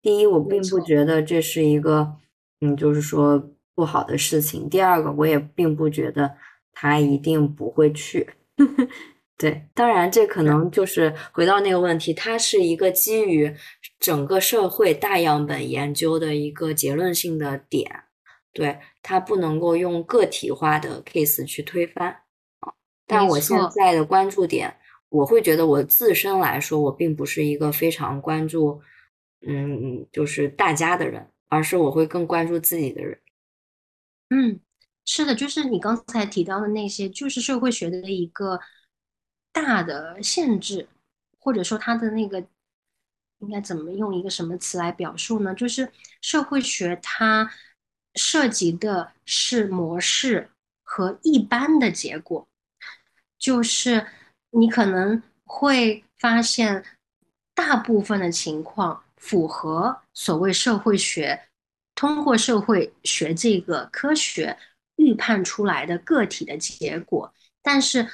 第一，我并不觉得这是一个嗯，就是说不好的事情。第二个，我也并不觉得他一定不会去。对，当然这可能就是回到那个问题，它是一个基于整个社会大样本研究的一个结论性的点，对，它不能够用个体化的 case 去推翻啊。但我现在的关注点，我会觉得我自身来说，我并不是一个非常关注，嗯，就是大家的人，而是我会更关注自己的人。嗯，是的，就是你刚才提到的那些，就是社会学的一个。大的限制，或者说它的那个应该怎么用一个什么词来表述呢？就是社会学它涉及的是模式和一般的结果，就是你可能会发现大部分的情况符合所谓社会学通过社会学这个科学预判出来的个体的结果，但是。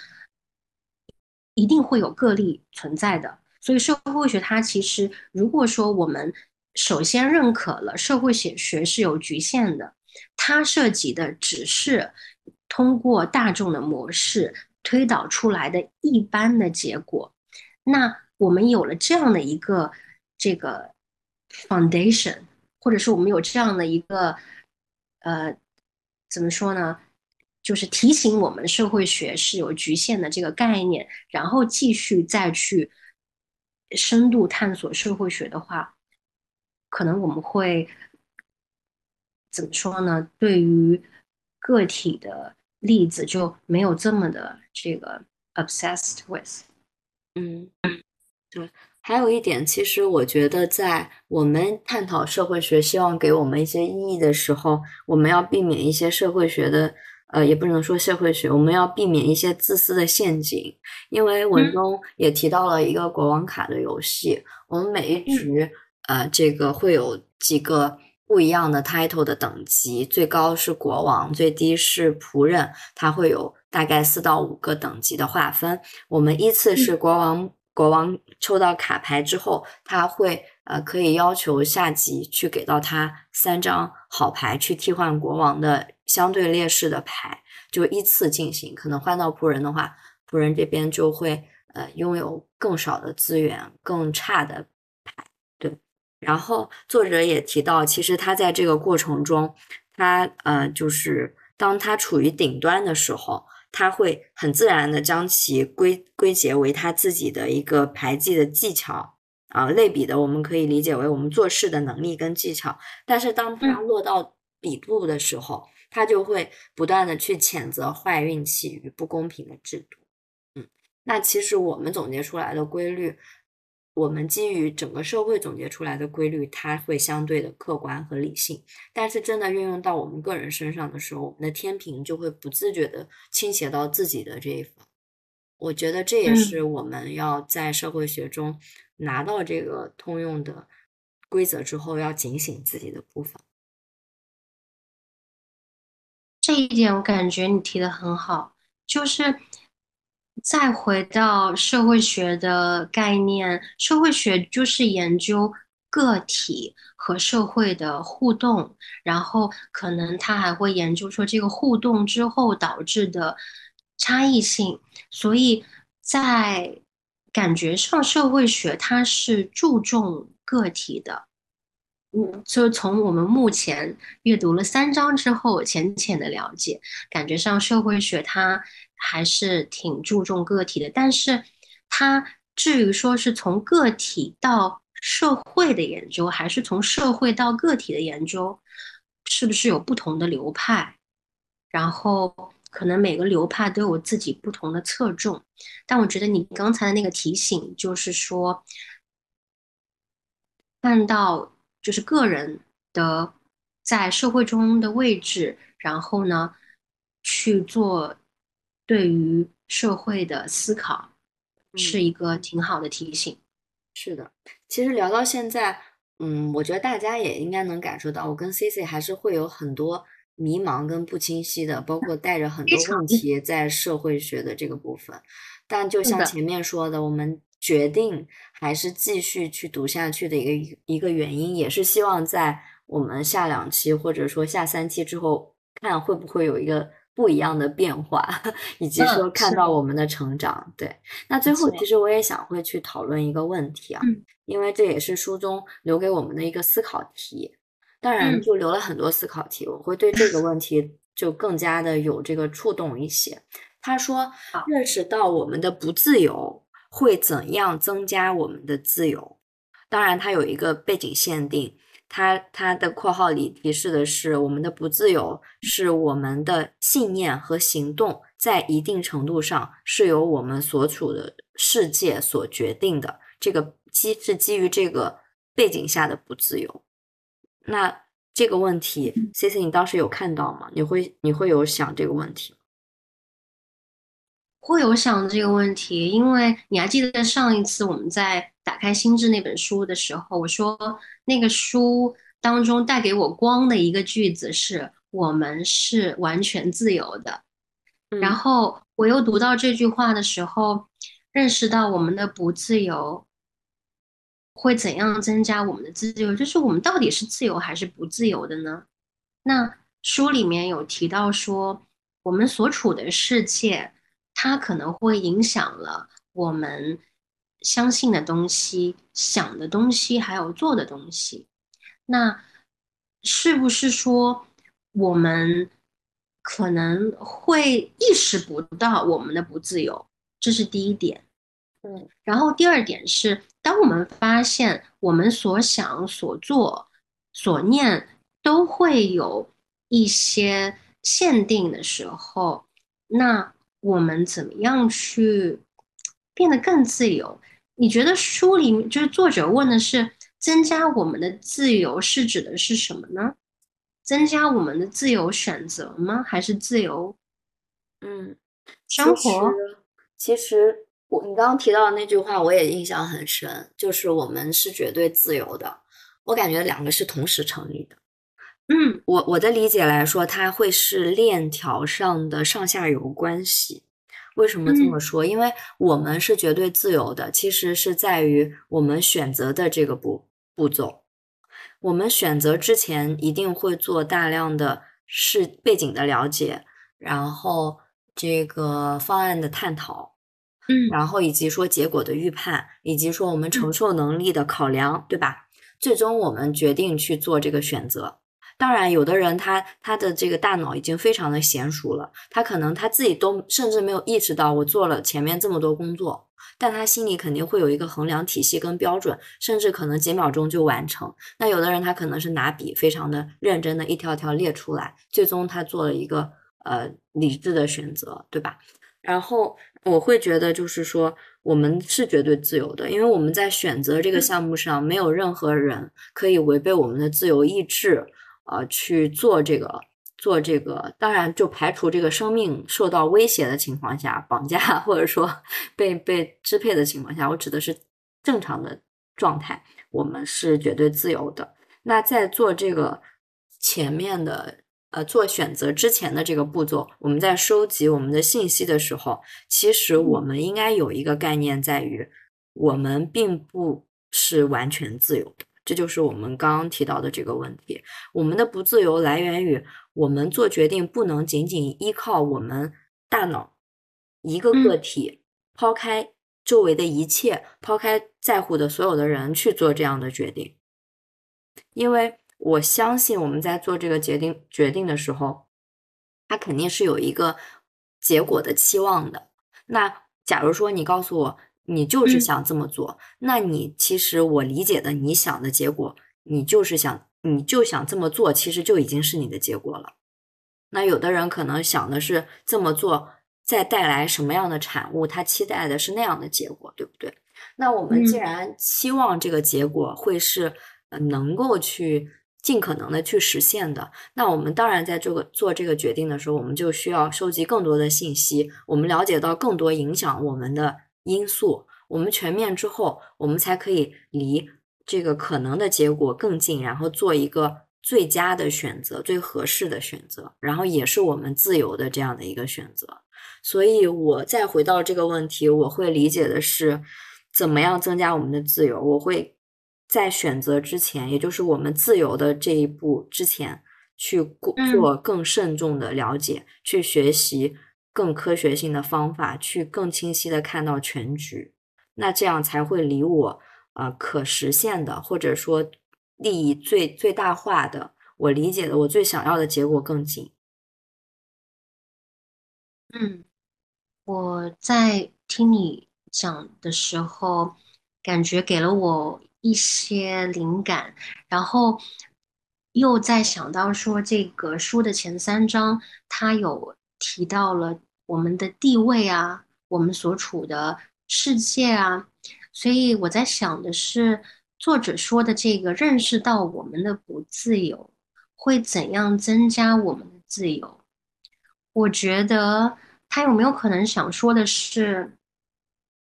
一定会有个例存在的，所以社会学它其实，如果说我们首先认可了社会学学是有局限的，它涉及的只是通过大众的模式推导出来的一般的结果，那我们有了这样的一个这个 foundation，或者是我们有这样的一个呃，怎么说呢？就是提醒我们，社会学是有局限的这个概念，然后继续再去深度探索社会学的话，可能我们会怎么说呢？对于个体的例子就没有这么的这个 obsessed with。嗯，对。还有一点，其实我觉得，在我们探讨社会学，希望给我们一些意义的时候，我们要避免一些社会学的。呃，也不能说社会学，我们要避免一些自私的陷阱，因为文中也提到了一个国王卡的游戏，我们每一局，呃，这个会有几个不一样的 title 的等级，最高是国王，最低是仆人，它会有大概四到五个等级的划分。我们依次是国王，国王抽到卡牌之后，他会呃可以要求下级去给到他三张好牌去替换国王的。相对劣势的牌就依次进行，可能换到仆人的话，仆人这边就会呃拥有更少的资源，更差的牌。对，然后作者也提到，其实他在这个过程中，他呃就是当他处于顶端的时候，他会很自然的将其归归结为他自己的一个排技的技巧啊，类比的我们可以理解为我们做事的能力跟技巧。但是当他落到底部的时候，他就会不断的去谴责坏运气与不公平的制度，嗯，那其实我们总结出来的规律，我们基于整个社会总结出来的规律，它会相对的客观和理性。但是真的运用到我们个人身上的时候，我们的天平就会不自觉的倾斜到自己的这一方。我觉得这也是我们要在社会学中拿到这个通用的规则之后，要警醒自己的部分。这一点我感觉你提的很好，就是再回到社会学的概念，社会学就是研究个体和社会的互动，然后可能他还会研究说这个互动之后导致的差异性，所以在感觉上，社会学它是注重个体的。嗯，就从我们目前阅读了三章之后，浅浅的了解，感觉上社会学它还是挺注重个体的，但是它至于说是从个体到社会的研究，还是从社会到个体的研究，是不是有不同的流派？然后可能每个流派都有自己不同的侧重。但我觉得你刚才的那个提醒，就是说，看到就是个人的在社会中的位置，然后呢，去做对于社会的思考。是一个挺好的提醒。是的，其实聊到现在，嗯，我觉得大家也应该能感受到，我跟 C C 还是会有很多迷茫跟不清晰的，包括带着很多问题在社会学的这个部分。但就像前面说的，我们决定还是继续去读下去的一个一个原因，也是希望在我们下两期或者说下三期之后，看会不会有一个。不一样的变化，以及说看到我们的成长。对，那最后其实我也想会去讨论一个问题啊，因为这也是书中留给我们的一个思考题。当然，就留了很多思考题，我会对这个问题就更加的有这个触动一些。他说，认识到我们的不自由会怎样增加我们的自由？当然，它有一个背景限定。他他的括号里提示的是，我们的不自由是我们的信念和行动在一定程度上是由我们所处的世界所决定的。这个基是基于这个背景下的不自由。那这个问题，C C，你当时有看到吗？你会你会有想这个问题？会有想这个问题，因为你还记得上一次我们在打开心智那本书的时候，我说。那个书当中带给我光的一个句子是“我们是完全自由的”，然后我又读到这句话的时候，认识到我们的不自由会怎样增加我们的自由，就是我们到底是自由还是不自由的呢？那书里面有提到说，我们所处的世界，它可能会影响了我们。相信的东西、想的东西，还有做的东西，那是不是说我们可能会意识不到我们的不自由？这是第一点。嗯，然后第二点是，当我们发现我们所想、所做、所念都会有一些限定的时候，那我们怎么样去变得更自由？你觉得书里面就是作者问的是增加我们的自由是指的是什么呢？增加我们的自由选择吗？还是自由？嗯，生活。其实我你刚刚提到的那句话我也印象很深，就是我们是绝对自由的。我感觉两个是同时成立的。嗯，我我的理解来说，它会是链条上的上下游关系。为什么这么说？因为我们是绝对自由的，其实是在于我们选择的这个步步骤。我们选择之前一定会做大量的事背景的了解，然后这个方案的探讨，嗯，然后以及说结果的预判，以及说我们承受能力的考量，对吧？最终我们决定去做这个选择。当然，有的人他他的这个大脑已经非常的娴熟了，他可能他自己都甚至没有意识到我做了前面这么多工作，但他心里肯定会有一个衡量体系跟标准，甚至可能几秒钟就完成。那有的人他可能是拿笔非常的认真的一条条列出来，最终他做了一个呃理智的选择，对吧？然后我会觉得就是说我们是绝对自由的，因为我们在选择这个项目上没有任何人可以违背我们的自由意志。呃，去做这个，做这个，当然就排除这个生命受到威胁的情况下，绑架 或者说被被支配的情况下，我指的是正常的状态，我们是绝对自由的。那在做这个前面的呃做选择之前的这个步骤，我们在收集我们的信息的时候，其实我们应该有一个概念，在于我们并不是完全自由的。这就是我们刚刚提到的这个问题。我们的不自由来源于我们做决定不能仅仅依靠我们大脑一个个体，抛开周围的一切，抛开在乎的所有的人去做这样的决定。因为我相信我们在做这个决定决定的时候，它肯定是有一个结果的期望的。那假如说你告诉我你就是嗯想这么做，那你其实我理解的你想的结果，你就是想你就想这么做，其实就已经是你的结果了。那有的人可能想的是这么做再带来什么样的产物，他期待的是那样的结果，对不对？那我们既嗯然期望这个结果会是呃能够去尽可能的去实现的，那我们当然在这个做这个决定的时候，我们就需要收集更多的信息，我们了解到更多影响我们的因素，我们全面之后，我们才可以离这个可能的结果更近，然后做一个最佳的选择、最合适的选择，然后也是我们自由的这样的一个选择。所以，我再回到这个问题，我会理解的是，怎么样增加我们的自由？我会在选择之前，也就是我们自由的这一步之前，去做更慎重的了解，去学习更科学性的方法，去更清晰的看到全局。那这样才会离我呃可实现的，或者说利益最最大化的，我理解的我最想要的结果更近。嗯，我在听你讲的时候，感觉给了我一些灵感，然后又在想到说，这个书的前三章，它有提到了我们的地位啊，我们所处的世界啊，所以我在想的是，作者说的这个认识到我们的不自由，会怎样增加我们的自由？我觉得他有没有可能想说的是，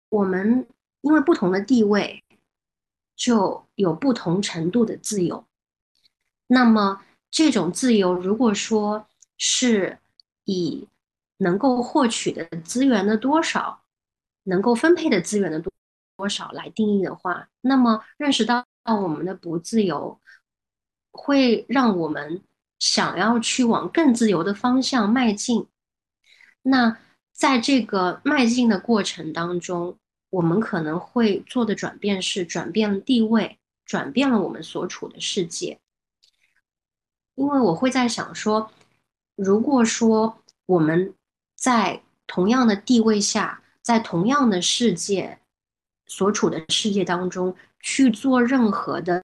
我们因为不同的地位，就有不同程度的自由。那么这种自由，如果说是以能够获取的资源的多少，能够分配的资源的多多少来定义的话，那么认识到我们的不自由，会让我们想要去往更自由的方向迈进。那在这个迈进的过程当中，我们可能会做的转变是转变了地位，转变了我们所处的世界。因为我会在想说，如果说我们在同样的地位下，在同样的世界所处的世界当中去做任何的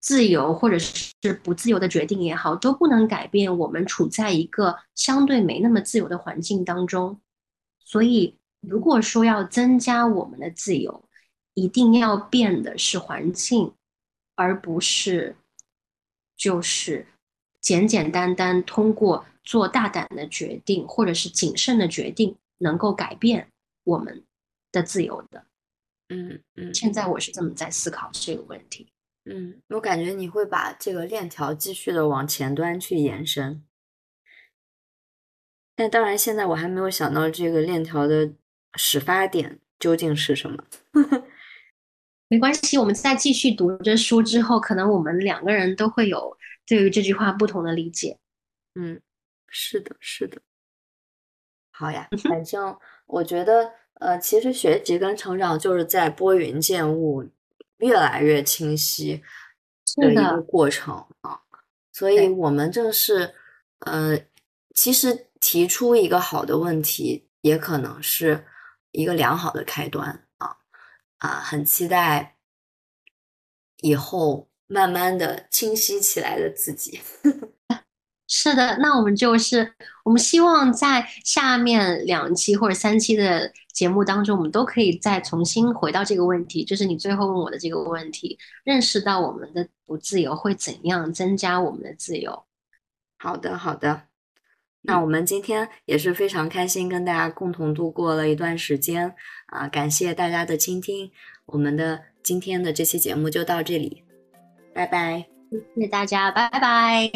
自由或者是不自由的决定也好，都不能改变我们处在一个相对没那么自由的环境当中。所以，如果说要增加我们的自由，一定要变的是环境，而不是就是简简单单通过做大胆的决定或者是谨慎的决定能够改变我们的自由的。嗯嗯现在我是这么在思考这个问题。嗯，我感觉你会把这个链条继续的往前端去延伸。但当然，现在我还没有想到这个链条的始发点究竟是什么。没关系，我们在继续读着书之后，可能我们两个人都会有对于这句话不同的理解。嗯，是的，是的。好呀，反正我觉得，呃，其实学习跟成长就是在拨云见雾，越来越清晰的一个过程啊。所以，我们正是，呃，其实提出一个好的问题，也可能是一个良好的开端啊啊！很期待以后慢慢的清晰起来的自己。是的，那我们就是我们希望在下面两期或者三期的节目当中，我们都可以再重新回到这个问题，就是你最后问我的这个问题：认识到我们的不自由会怎样增加我们的自由？好的，好的。那我们今天也是非常开心，跟大家共同度过了一段时间啊！感谢大家的倾听，我们的今天的这期节目就到这里，拜拜，谢谢大家，拜拜。